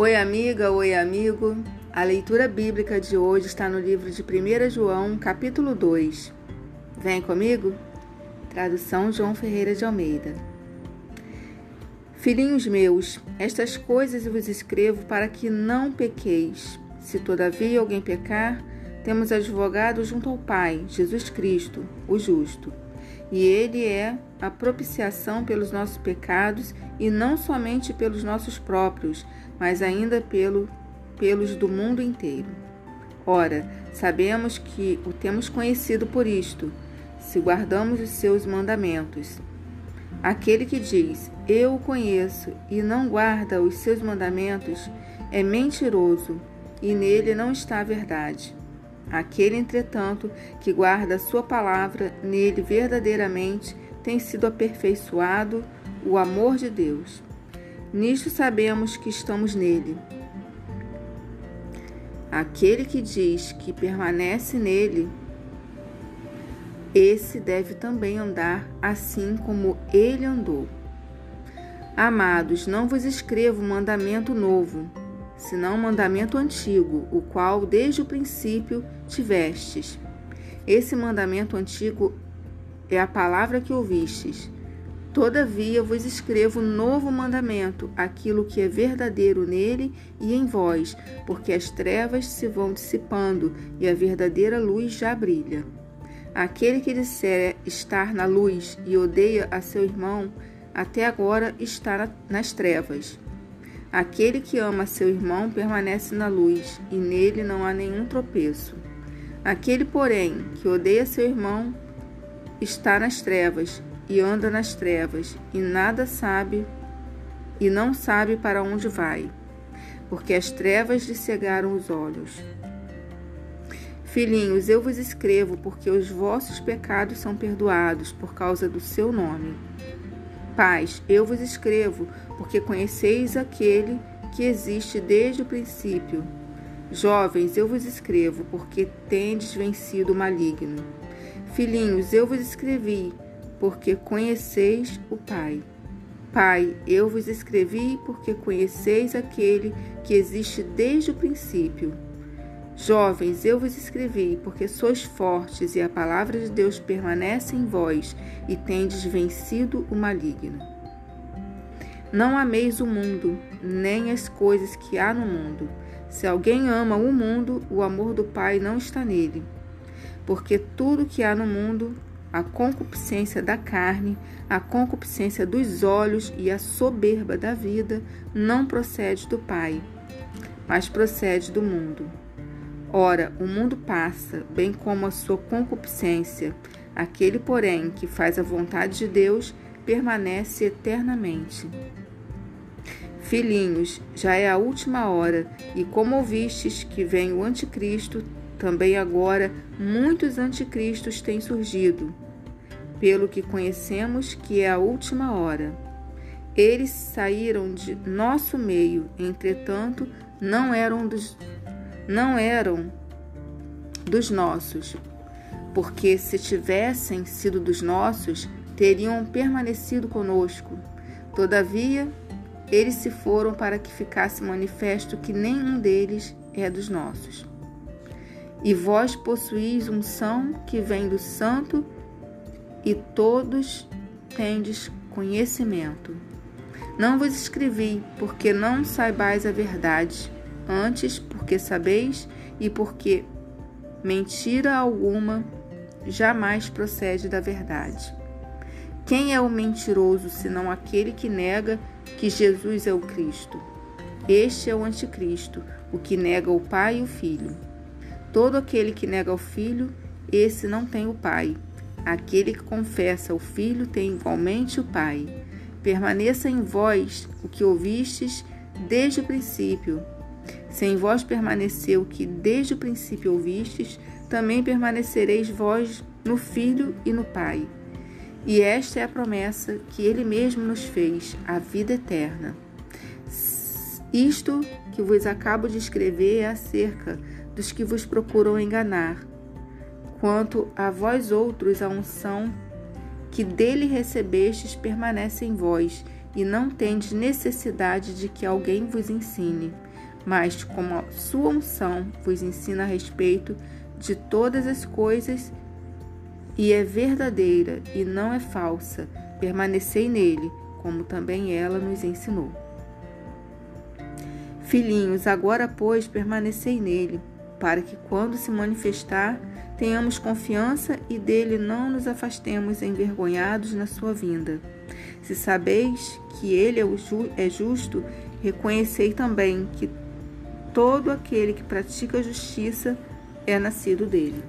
Oi, amiga, oi, amigo. A leitura bíblica de hoje está no livro de 1 João, capítulo 2. Vem comigo? Tradução João Ferreira de Almeida. Filhinhos meus, estas coisas eu vos escrevo para que não pequeis. Se todavia alguém pecar, temos advogado junto ao Pai, Jesus Cristo, o justo. E ele é a propiciação pelos nossos pecados e não somente pelos nossos próprios, mas ainda pelo, pelos do mundo inteiro. Ora, sabemos que o temos conhecido por isto, se guardamos os seus mandamentos. Aquele que diz, Eu o conheço, e não guarda os seus mandamentos, é mentiroso, e nele não está a verdade. Aquele, entretanto, que guarda a sua palavra, nele verdadeiramente tem sido aperfeiçoado o amor de Deus. Nisto sabemos que estamos nele. Aquele que diz que permanece nele, esse deve também andar assim como ele andou. Amados, não vos escrevo mandamento novo, senão mandamento antigo, o qual desde o princípio tivestes. Esse mandamento antigo é a palavra que ouvistes Todavia vos escrevo novo mandamento, aquilo que é verdadeiro nele e em vós, porque as trevas se vão dissipando e a verdadeira luz já brilha. Aquele que disser estar na luz e odeia a seu irmão, até agora está nas trevas. Aquele que ama seu irmão permanece na luz, e nele não há nenhum tropeço. Aquele, porém, que odeia seu irmão, está nas trevas e anda nas trevas, e nada sabe, e não sabe para onde vai, porque as trevas lhe cegaram os olhos. Filhinhos, eu vos escrevo porque os vossos pecados são perdoados por causa do seu nome. Pais, eu vos escrevo porque conheceis aquele que existe desde o princípio. Jovens, eu vos escrevo porque tendes vencido o maligno. Filhinhos, eu vos escrevi porque conheceis o Pai. Pai, eu vos escrevi porque conheceis aquele que existe desde o princípio. Jovens, eu vos escrevi porque sois fortes e a palavra de Deus permanece em vós e tendes vencido o maligno. Não ameis o mundo, nem as coisas que há no mundo. Se alguém ama o mundo, o amor do Pai não está nele. Porque tudo que há no mundo, a concupiscência da carne, a concupiscência dos olhos e a soberba da vida não procede do Pai, mas procede do mundo. Ora, o mundo passa, bem como a sua concupiscência. Aquele, porém, que faz a vontade de Deus permanece eternamente. Filhinhos, já é a última hora, e como ouvistes que vem o anticristo, também agora muitos anticristos têm surgido, pelo que conhecemos que é a última hora. Eles saíram de nosso meio, entretanto, não eram dos não eram dos nossos, porque se tivessem sido dos nossos, teriam permanecido conosco. Todavia, eles se foram para que ficasse manifesto que nenhum deles é dos nossos. E vós possuís unção que vem do Santo, e todos tendes conhecimento. Não vos escrevi porque não saibais a verdade, antes porque sabeis e porque mentira alguma jamais procede da verdade. Quem é o mentiroso senão aquele que nega que Jesus é o Cristo? Este é o anticristo, o que nega o Pai e o Filho. Todo aquele que nega o filho, esse não tem o pai. Aquele que confessa o filho tem igualmente o pai. Permaneça em vós o que ouvistes desde o princípio. Se em vós permaneceu o que desde o princípio ouvistes, também permanecereis vós no Filho e no Pai. E esta é a promessa que ele mesmo nos fez, a vida eterna. Isto que vos acabo de escrever é acerca dos que vos procuram enganar. Quanto a vós outros, a unção que dele recebestes permanece em vós, e não tendes necessidade de que alguém vos ensine, mas como a sua unção vos ensina a respeito de todas as coisas e é verdadeira e não é falsa, permanecei nele, como também ela nos ensinou. Filhinhos, agora, pois, permanecei nele, para que, quando se manifestar, tenhamos confiança e dele não nos afastemos envergonhados na sua vinda. Se sabeis que ele é, é justo, reconhecei também que todo aquele que pratica justiça é nascido dele.